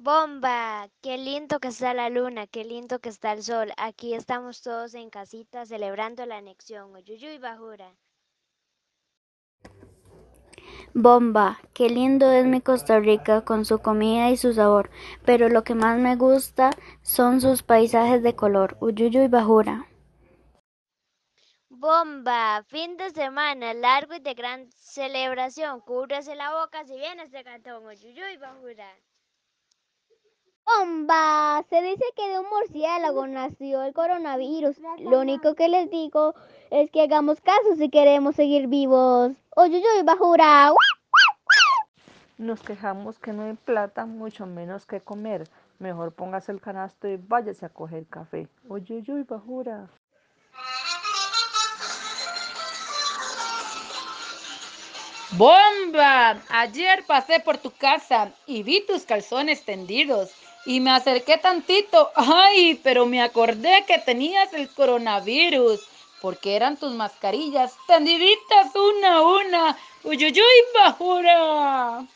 Bomba, qué lindo que está la luna, qué lindo que está el sol. Aquí estamos todos en casita celebrando la anexión. Uyuyuy Bajura. Bomba, qué lindo es mi Costa Rica con su comida y su sabor, pero lo que más me gusta son sus paisajes de color. Uyuyuy Bajura. Bomba, fin de semana largo y de gran celebración. Cúbrase la boca si viene este cantón. Uyuyuy Bajura. ¡Bomba! Se dice que de un murciélago nació el coronavirus. Lo único que les digo es que hagamos caso si queremos seguir vivos. ¡Oyuyuy, bajura! Nos quejamos que no hay plata, mucho menos que comer. Mejor póngase el canasto y váyase a coger café. Oyuyuy, bajura. ¡Bomba! Ayer pasé por tu casa y vi tus calzones tendidos y me acerqué tantito. ¡Ay! Pero me acordé que tenías el coronavirus porque eran tus mascarillas tendiditas una a una. ¡Uyuyuy, bajura!